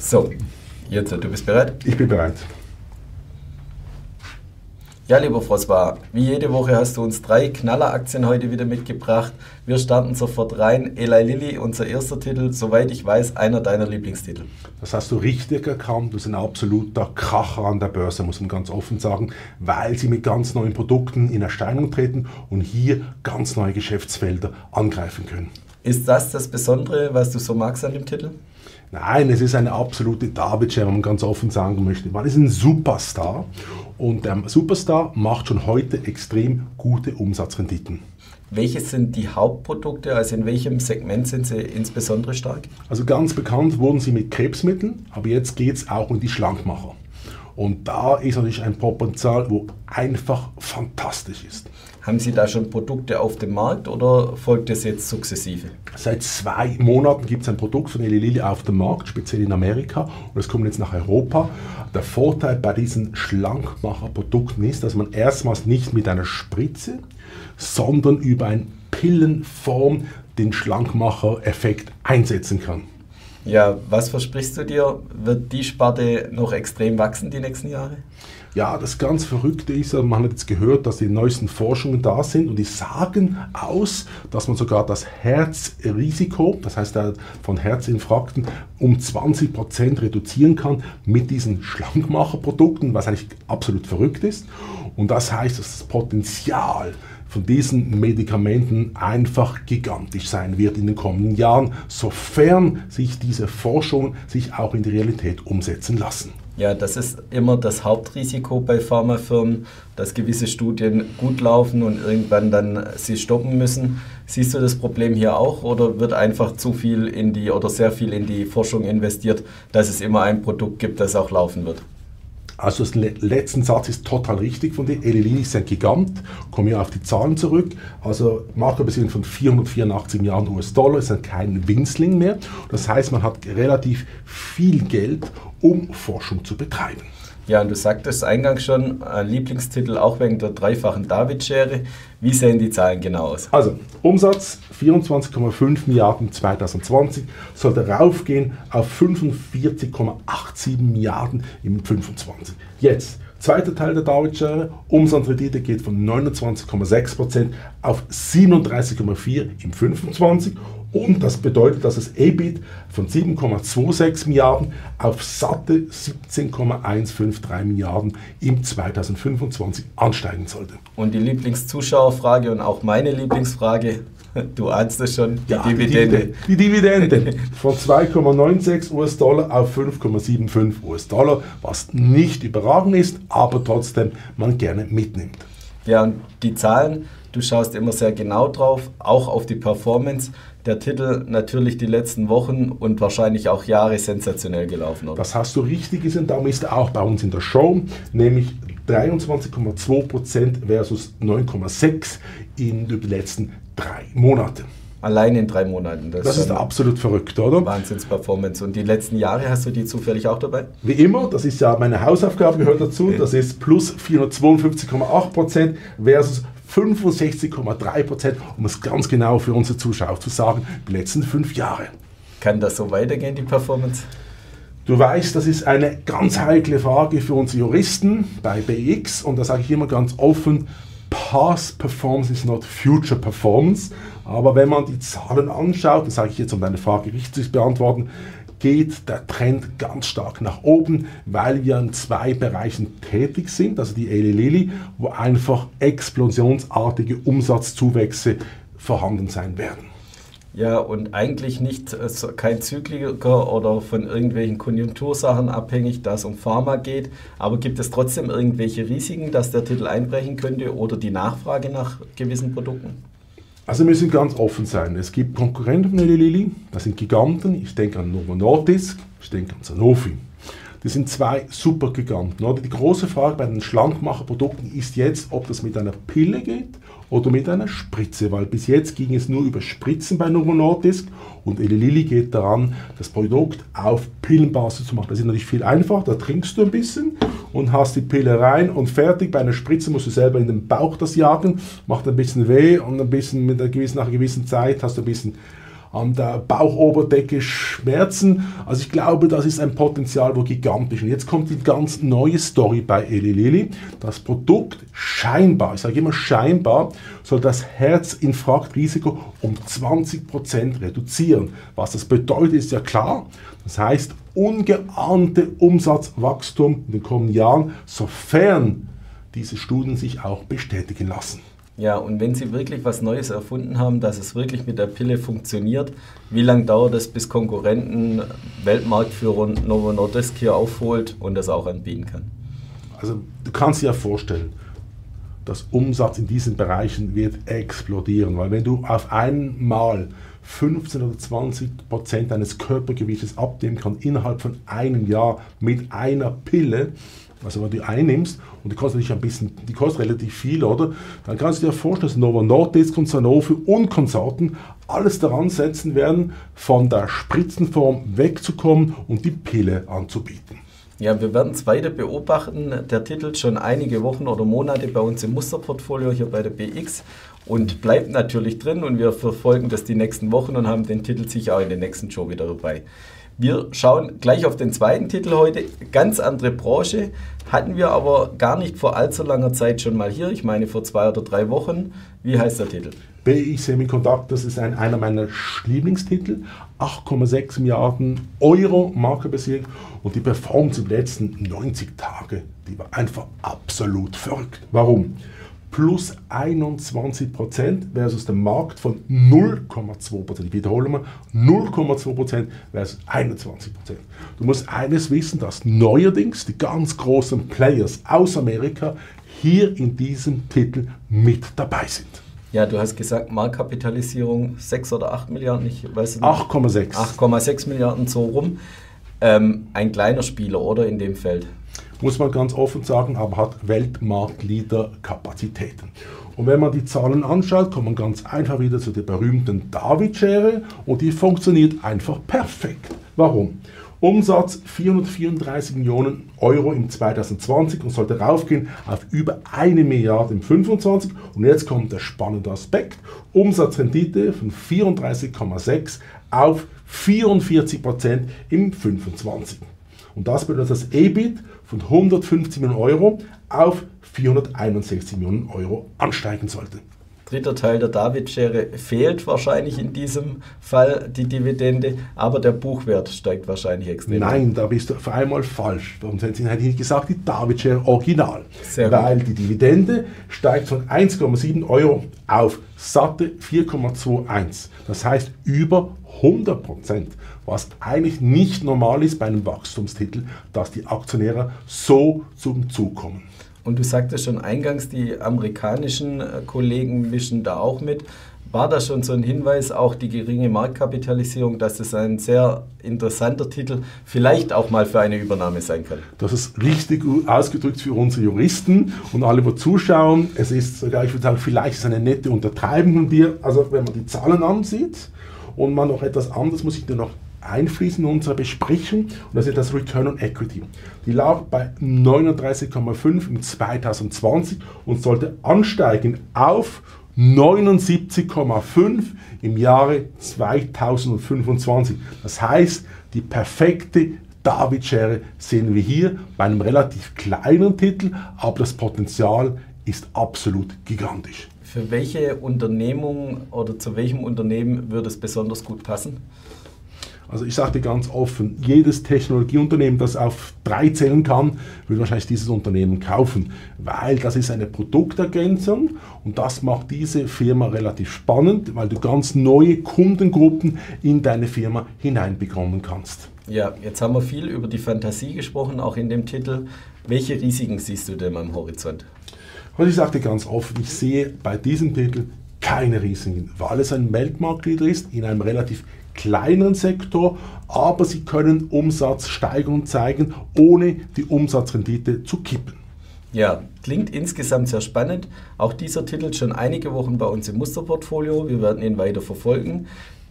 So, jetzt, du bist bereit? Ich bin bereit. Ja, lieber Frosbar, wie jede Woche hast du uns drei Knalleraktien heute wieder mitgebracht. Wir starten sofort rein. Eli Lilly, unser erster Titel, soweit ich weiß, einer deiner Lieblingstitel. Das hast du richtig erkannt. Du bist ein absoluter Kracher an der Börse, muss man ganz offen sagen, weil sie mit ganz neuen Produkten in Erscheinung treten und hier ganz neue Geschäftsfelder angreifen können. Ist das das Besondere, was du so magst an dem Titel? Nein, es ist eine absolute David-Share, wenn man ganz offen sagen möchte. Man ist ein Superstar und der Superstar macht schon heute extrem gute Umsatzrenditen. Welche sind die Hauptprodukte, also in welchem Segment sind sie insbesondere stark? Also ganz bekannt wurden sie mit Krebsmitteln, aber jetzt geht es auch um die Schlankmacher. Und da ist natürlich ein Potenzial, wo einfach fantastisch ist. Haben Sie da schon Produkte auf dem Markt oder folgt das jetzt sukzessive? Seit zwei Monaten gibt es ein Produkt von Eli Lilly auf dem Markt, speziell in Amerika, und es kommt jetzt nach Europa. Der Vorteil bei diesen Schlankmacherprodukten ist, dass man erstmals nicht mit einer Spritze, sondern über eine Pillenform den Schlankmacher-Effekt einsetzen kann. Ja, was versprichst du dir? Wird die Sparte noch extrem wachsen die nächsten Jahre? Ja, das ganz Verrückte ist, man hat jetzt gehört, dass die neuesten Forschungen da sind und die sagen aus, dass man sogar das Herzrisiko, das heißt von Herzinfarkten, um 20% reduzieren kann mit diesen Schlankmacherprodukten, was eigentlich absolut verrückt ist. Und das heißt, dass das Potenzial von diesen Medikamenten einfach gigantisch sein wird in den kommenden Jahren, sofern sich diese Forschungen sich auch in die Realität umsetzen lassen. Ja, das ist immer das Hauptrisiko bei Pharmafirmen, dass gewisse Studien gut laufen und irgendwann dann sie stoppen müssen. Siehst du das Problem hier auch oder wird einfach zu viel in die oder sehr viel in die Forschung investiert, dass es immer ein Produkt gibt, das auch laufen wird? Also der letzte Satz ist total richtig von dir. Eli Lilly ist ein Gigant. Kommen wir auf die Zahlen zurück. Also Marktkapitalisierung von 484 Milliarden US-Dollar ist dann kein Winzling mehr. Das heißt, man hat relativ viel Geld, um Forschung zu betreiben. Ja, und du sagtest eingangs schon, ein Lieblingstitel auch wegen der dreifachen David-Schere. Wie sehen die Zahlen genau aus? Also, Umsatz 24,5 Milliarden 2020 sollte raufgehen auf 45,87 Milliarden im 25. Jetzt, zweiter Teil der David-Schere, Umsatzrendite geht von 29,6% auf 37,4% im 25 und das bedeutet, dass das EBIT von 7,26 Milliarden auf satte 17,153 Milliarden im 2025 ansteigen sollte. Und die Lieblingszuschauerfrage und auch meine Lieblingsfrage, du ahnst es schon, die ja, Dividende. Die Dividende, die Dividende von 2,96 US-Dollar auf 5,75 US-Dollar, was nicht überragend ist, aber trotzdem man gerne mitnimmt. Ja, und die Zahlen, du schaust immer sehr genau drauf, auch auf die Performance der Titel natürlich die letzten Wochen und wahrscheinlich auch Jahre sensationell gelaufen. Oder? Das hast du richtig gesehen, darum ist er auch bei uns in der Show, nämlich 23,2% versus 9,6% in den letzten drei Monaten. Allein in drei Monaten. Das, das ist absolut verrückt, oder? Wahnsinns-Performance. Und die letzten Jahre hast du die zufällig auch dabei? Wie immer, das ist ja meine Hausaufgabe, gehört dazu. Das ist plus 452,8% versus 65,3 Prozent, um es ganz genau für unsere Zuschauer zu sagen, die letzten fünf Jahre. Kann das so weitergehen, die Performance? Du weißt, das ist eine ganz heikle Frage für uns Juristen bei BX und da sage ich immer ganz offen, Past Performance is not Future Performance. Aber wenn man die Zahlen anschaut, das sage ich jetzt, um deine Frage richtig zu beantworten, geht der Trend ganz stark nach oben, weil wir in zwei Bereichen tätig sind, also die Eli wo einfach explosionsartige Umsatzzuwächse vorhanden sein werden. Ja, und eigentlich nicht äh, kein Zykliker oder von irgendwelchen Konjunktursachen abhängig, da es um Pharma geht. Aber gibt es trotzdem irgendwelche Risiken, dass der Titel einbrechen könnte oder die Nachfrage nach gewissen Produkten? Also wir müssen ganz offen sein. Es gibt Konkurrenten von Eli Lilly, das sind Giganten. Ich denke an Novo Nordisk, ich denke an Sanofi. Das sind zwei super Giganten. Oder? Die große Frage bei den Schlankmacherprodukten ist jetzt, ob das mit einer Pille geht oder mit einer Spritze, weil bis jetzt ging es nur über Spritzen bei Novo Nordisk und Eli Lilly geht daran, das Produkt auf Pillenbasis zu machen. Das ist natürlich viel einfacher, da trinkst du ein bisschen und hast die Pille rein und fertig. Bei einer Spritze musst du selber in den Bauch das jagen, macht ein bisschen weh und ein bisschen mit einer gewissen, nach einer gewissen Zeit hast du ein bisschen an der Bauchoberdecke Schmerzen. Also ich glaube, das ist ein Potenzial, wo gigantisch. Und jetzt kommt die ganz neue Story bei Eli Lilly. Das Produkt scheinbar, ich sage immer scheinbar, soll das Herzinfarktrisiko um 20% reduzieren. Was das bedeutet, ist ja klar. Das heißt, ungeahnte Umsatzwachstum in den kommenden Jahren, sofern diese Studien sich auch bestätigen lassen. Ja, und wenn Sie wirklich was Neues erfunden haben, dass es wirklich mit der Pille funktioniert, wie lange dauert es, bis Konkurrenten, Weltmarktführer Novo Nordisk hier aufholt und das auch anbieten kann? Also du kannst dir ja vorstellen, das Umsatz in diesen Bereichen wird explodieren, weil wenn du auf einmal 15 oder 20 Prozent deines Körpergewichtes abnehmen kannst innerhalb von einem Jahr mit einer Pille, also wenn du einnimmst und die kostet natürlich ein bisschen, die kostet relativ viel, oder? Dann kannst du dir vorstellen, dass Novo Nordisk und Sanofi und Konsorten alles daran setzen werden, von der Spritzenform wegzukommen und die Pille anzubieten. Ja, wir werden es weiter beobachten. Der Titel schon einige Wochen oder Monate bei uns im Musterportfolio hier bei der BX und bleibt natürlich drin und wir verfolgen das die nächsten Wochen und haben den Titel sicher auch in der nächsten Show wieder dabei. Wir schauen gleich auf den zweiten Titel heute. Ganz andere Branche. Hatten wir aber gar nicht vor allzu langer Zeit schon mal hier. Ich meine vor zwei oder drei Wochen. Wie heißt der Titel? BI Semiconductors ist ein, einer meiner Lieblingstitel. 8,6 Milliarden Euro Marke und die Performance in den letzten 90 Tagen, die war einfach absolut verrückt. Warum? Plus 21% versus der Markt von 0,2 Ich wiederhole mal, 0,2% versus 21% Du musst eines wissen, dass neuerdings die ganz großen Players aus Amerika hier in diesem Titel mit dabei sind. Ja, du hast gesagt, Marktkapitalisierung 6 oder 8 Milliarden, ich weiß nicht. 8,6. 8,6 Milliarden so rum. Ähm, ein kleiner Spieler, oder in dem Feld? Muss man ganz offen sagen, aber hat Weltmarktleader-Kapazitäten. Und wenn man die Zahlen anschaut, kommt man ganz einfach wieder zu der berühmten David-Schere und die funktioniert einfach perfekt. Warum? Umsatz 434 Millionen Euro im 2020 und sollte raufgehen auf über eine Milliarde im 25. Und jetzt kommt der spannende Aspekt. Umsatzrendite von 34,6 auf 44 Prozent im 25. Und das bedeutet, dass das EBIT von 150 Millionen Euro auf 461 Millionen Euro ansteigen sollte. Dritter Teil der David-Schere fehlt wahrscheinlich in diesem Fall die Dividende, aber der Buchwert steigt wahrscheinlich extrem. Nein, da bist du auf einmal falsch. Warum hätten Sie nicht gesagt, die David-Schere original? Sehr Weil gut. die Dividende steigt von 1,7 Euro auf satte 4,21. Das heißt über 100 Prozent was eigentlich nicht normal ist bei einem Wachstumstitel, dass die Aktionäre so zum Zug kommen. Und du sagtest schon eingangs, die amerikanischen äh, Kollegen mischen da auch mit. War das schon so ein Hinweis, auch die geringe Marktkapitalisierung, dass es ein sehr interessanter Titel vielleicht auch mal für eine Übernahme sein kann? Das ist richtig ausgedrückt für unsere Juristen und alle, die zuschauen. Es ist sogar, ich würde sagen, vielleicht ist es eine nette Untertreibung von dir. Also wenn man die Zahlen ansieht und man noch etwas anderes muss ich dir noch einfließen in unsere Besprechung und das ist das Return on Equity. Die lag bei 39,5 im 2020 und sollte ansteigen auf 79,5 im Jahre 2025. Das heißt, die perfekte David-Schere sehen wir hier bei einem relativ kleinen Titel, aber das Potenzial ist absolut gigantisch. Für welche Unternehmung oder zu welchem Unternehmen würde es besonders gut passen? Also ich sage dir ganz offen, jedes Technologieunternehmen, das auf drei zählen kann, will wahrscheinlich dieses Unternehmen kaufen, weil das ist eine Produktergänzung und das macht diese Firma relativ spannend, weil du ganz neue Kundengruppen in deine Firma hineinbekommen kannst. Ja, jetzt haben wir viel über die Fantasie gesprochen, auch in dem Titel. Welche Risiken siehst du denn am Horizont? Also ich sage dir ganz offen, ich sehe bei diesem Titel keine Risiken, weil es ein Weltmarktleader ist in einem relativ kleineren Sektor, aber sie können Umsatzsteigerung zeigen, ohne die Umsatzrendite zu kippen. Ja, klingt insgesamt sehr spannend. Auch dieser Titel schon einige Wochen bei uns im Musterportfolio. Wir werden ihn weiter verfolgen.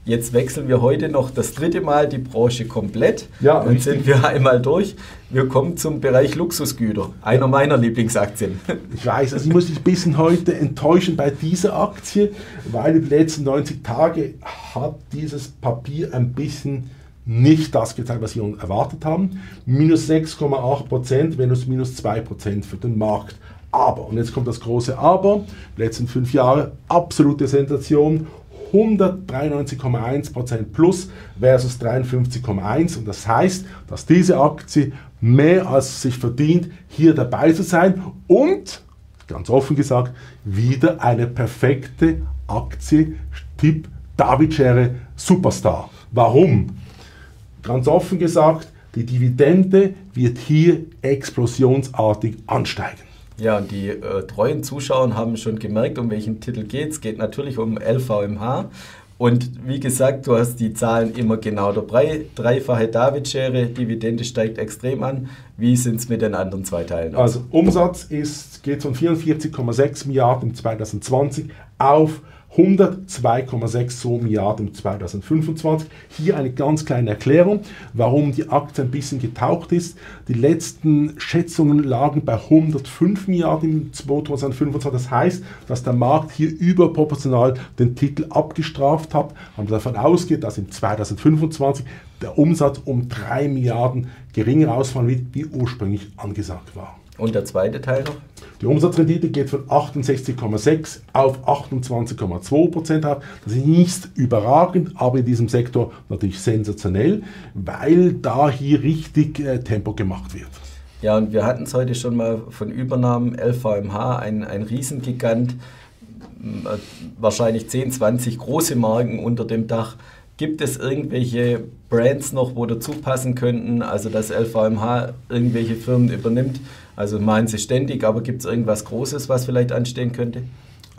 Jetzt wechseln wir heute noch das dritte Mal die Branche komplett. Ja, Dann sind wir einmal durch. Wir kommen zum Bereich Luxusgüter, einer meiner Lieblingsaktien. Ich weiß, also ich muss dich ein bisschen heute enttäuschen bei dieser Aktie, weil über die letzten 90 Tage hat dieses Papier ein bisschen nicht das gezeigt, was wir erwartet haben. Minus 6,8 Prozent, Venus minus 2 Prozent für den Markt. Aber, und jetzt kommt das große Aber, die letzten fünf Jahre absolute Sensation, 193,1% plus versus 53,1%. Und das heißt, dass diese Aktie mehr als sich verdient, hier dabei zu sein und, ganz offen gesagt, wieder eine perfekte Aktie, Tipp David Schere Superstar. Warum? Ganz offen gesagt, die Dividende wird hier explosionsartig ansteigen. Ja, und die äh, treuen Zuschauer haben schon gemerkt, um welchen Titel geht es. geht natürlich um LVMH. Und wie gesagt, du hast die Zahlen immer genau dabei. Dreifache David-Schere, Dividende steigt extrem an. Wie sind es mit den anderen zwei Teilen? Also Umsatz ist, geht von 44,6 Milliarden 2020 auf 102,6 Milliarden 2025. Hier eine ganz kleine Erklärung, warum die Aktie ein bisschen getaucht ist. Die letzten Schätzungen lagen bei 105 Milliarden 2025. Das heißt, dass der Markt hier überproportional den Titel abgestraft hat. Man davon ausgeht, dass in 2025 der Umsatz um 3 Milliarden geringer ausfallen wird, wie ursprünglich angesagt war. Und der zweite Teil noch? Die Umsatzrendite geht von 68,6 auf 28,2 Prozent auf. Das ist nicht überragend, aber in diesem Sektor natürlich sensationell, weil da hier richtig äh, Tempo gemacht wird. Ja, und wir hatten es heute schon mal von Übernahmen LVMH, ein, ein Riesengigant, äh, wahrscheinlich 10, 20 große Marken unter dem Dach. Gibt es irgendwelche Brands noch, wo dazu passen könnten, also dass LVMH irgendwelche Firmen übernimmt? Also meinen Sie ständig, aber gibt es irgendwas Großes, was vielleicht anstehen könnte?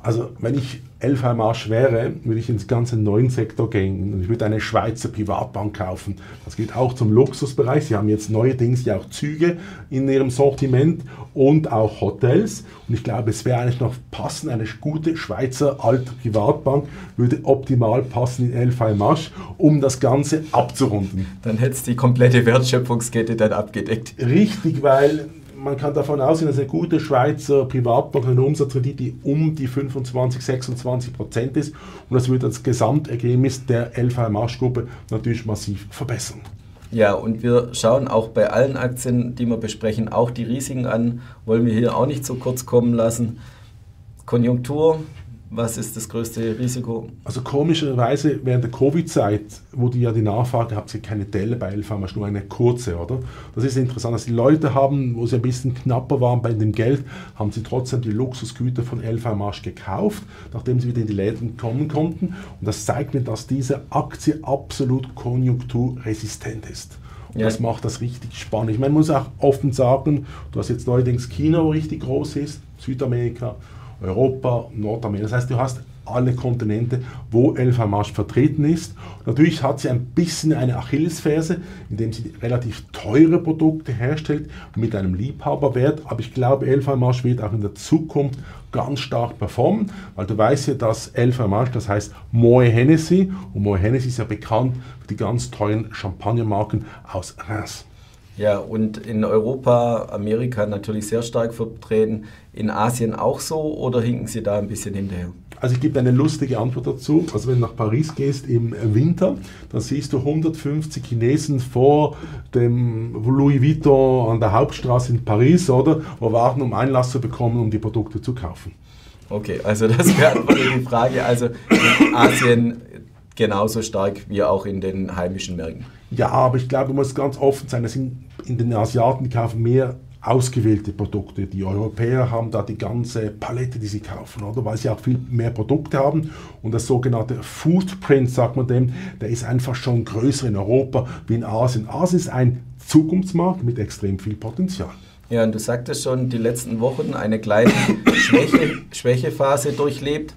Also wenn ich LVMH wäre, würde ich ins ganze neuen Sektor gehen und ich würde eine Schweizer Privatbank kaufen. Das geht auch zum Luxusbereich. Sie haben jetzt neuerdings ja auch Züge in ihrem Sortiment und auch Hotels. Und ich glaube, es wäre eigentlich noch passend, eine gute Schweizer alte Privatbank würde optimal passen in LVMH, um das Ganze abzurunden. Dann hätte es die komplette Wertschöpfungskette dann abgedeckt. Richtig, weil man kann davon ausgehen, dass eine gute Schweizer Privatbank eine Umsatzrendite um die 25, 26 Prozent ist und das würde das Gesamtergebnis der LVMH-Gruppe natürlich massiv verbessern. Ja, und wir schauen auch bei allen Aktien, die wir besprechen, auch die Risiken an. Wollen wir hier auch nicht zu kurz kommen lassen. Konjunktur, was ist das größte Risiko? Also komischerweise während der Covid-Zeit, wo die ja die Nachfrage, habt ihr keine Delle bei LVMH, nur eine kurze, oder? Das ist interessant, dass die Leute haben, wo sie ein bisschen knapper waren bei dem Geld, haben sie trotzdem die Luxusgüter von LVMH gekauft, nachdem sie wieder in die Läden kommen konnten. Und das zeigt mir, dass diese Aktie absolut konjunkturresistent ist. Und ja. das macht das richtig spannend. Ich meine, man muss auch offen sagen, du hast jetzt neuerdings China, wo richtig groß ist, Südamerika, Europa, Nordamerika. Das heißt, du hast alle Kontinente, wo LVMH vertreten ist. Natürlich hat sie ein bisschen eine Achillesferse, indem sie relativ teure Produkte herstellt mit einem Liebhaberwert. Aber ich glaube, LVMH wird auch in der Zukunft ganz stark performen, weil du weißt ja, dass LVMH, das heißt Moe Hennessy, und Moe Hennessy ist ja bekannt für die ganz teuren Champagnermarken aus Reims. Ja, und in Europa, Amerika natürlich sehr stark vertreten. In Asien auch so oder hinken Sie da ein bisschen hinterher? Also ich gebe eine lustige Antwort dazu. Also wenn du nach Paris gehst im Winter, dann siehst du 150 Chinesen vor dem Louis Vuitton an der Hauptstraße in Paris, oder? Wo warten, um Einlass zu bekommen, um die Produkte zu kaufen. Okay, also das wäre die Frage. Also in Asien genauso stark wie auch in den heimischen Märkten. Ja, aber ich glaube, man muss ganz offen sein, das sind in den Asiaten kaufen mehr ausgewählte Produkte. Die Europäer haben da die ganze Palette, die sie kaufen, oder? Weil sie auch viel mehr Produkte haben. Und das sogenannte Footprint, sagt man dem, der ist einfach schon größer in Europa wie in Asien. Asien ist ein Zukunftsmarkt mit extrem viel Potenzial. Ja, und du sagtest schon, die letzten Wochen eine kleine Schwäche, Schwächephase durchlebt.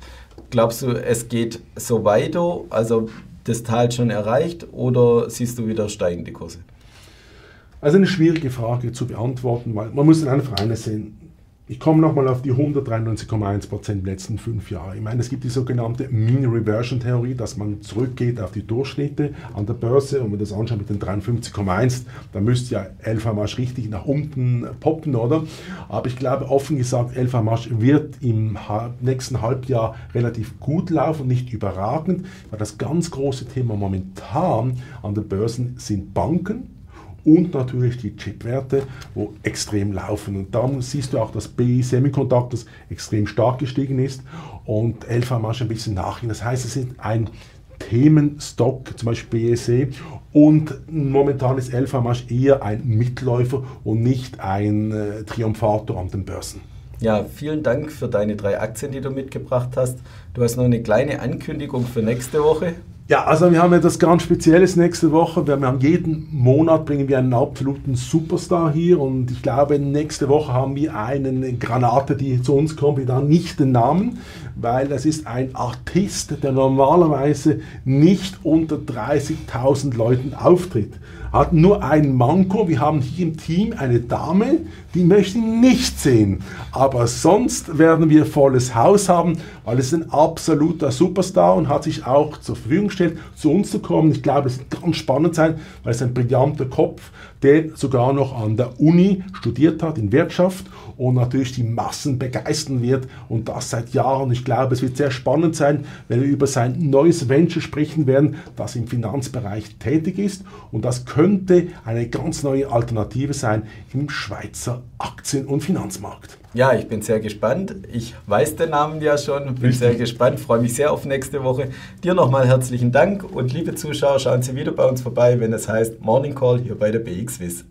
Glaubst du, es geht so weiter? Also das Tal schon erreicht oder siehst du wieder steigende Kurse? Also eine schwierige Frage zu beantworten, weil man muss einfach eines sehen. Ich komme nochmal auf die 193,1% in den letzten fünf Jahren. Ich meine, es gibt die sogenannte Mean Reversion Theorie, dass man zurückgeht auf die Durchschnitte an der Börse und wenn das anschaut mit den 53,1, dann müsste ja Elfamarsch richtig nach unten poppen, oder? Aber ich glaube, offen gesagt, Elfamarsch wird im nächsten Halbjahr relativ gut laufen, nicht überragend, weil das ganz große Thema momentan an den Börsen sind Banken und natürlich die Chipwerte, wo extrem laufen. Und da siehst du auch, dass BI Semiconductors extrem stark gestiegen ist und LVMH ein bisschen nachhin. Das heißt, es ist ein Themenstock, zum Beispiel BSE, und momentan ist LVMH eher ein Mitläufer und nicht ein äh, Triumphator an den Börsen. Ja, vielen Dank für deine drei Aktien, die du mitgebracht hast. Du hast noch eine kleine Ankündigung für nächste Woche. Ja, also wir haben etwas ganz Spezielles nächste Woche. Wir haben jeden Monat bringen wir einen absoluten Superstar hier und ich glaube, nächste Woche haben wir eine Granate, die zu uns kommt, wir dann nicht den Namen, weil es ist ein Artist, der normalerweise nicht unter 30.000 Leuten auftritt hat nur ein Manko. Wir haben hier im Team eine Dame, die möchte nicht sehen. Aber sonst werden wir volles Haus haben, weil es ein absoluter Superstar und hat sich auch zur Verfügung gestellt, zu uns zu kommen. Ich glaube, es wird ganz spannend sein, weil es ein brillanter Kopf, der sogar noch an der Uni studiert hat in Wirtschaft und natürlich die Massen begeistern wird und das seit Jahren. Ich glaube, es wird sehr spannend sein, wenn wir über sein neues Venture sprechen werden, das im Finanzbereich tätig ist und das könnte eine ganz neue Alternative sein im Schweizer Aktien- und Finanzmarkt. Ja, ich bin sehr gespannt. Ich weiß den Namen ja schon, bin Richtig. sehr gespannt, freue mich sehr auf nächste Woche. Dir nochmal herzlichen Dank und liebe Zuschauer, schauen Sie wieder bei uns vorbei, wenn es heißt Morning Call hier bei der BXWIS.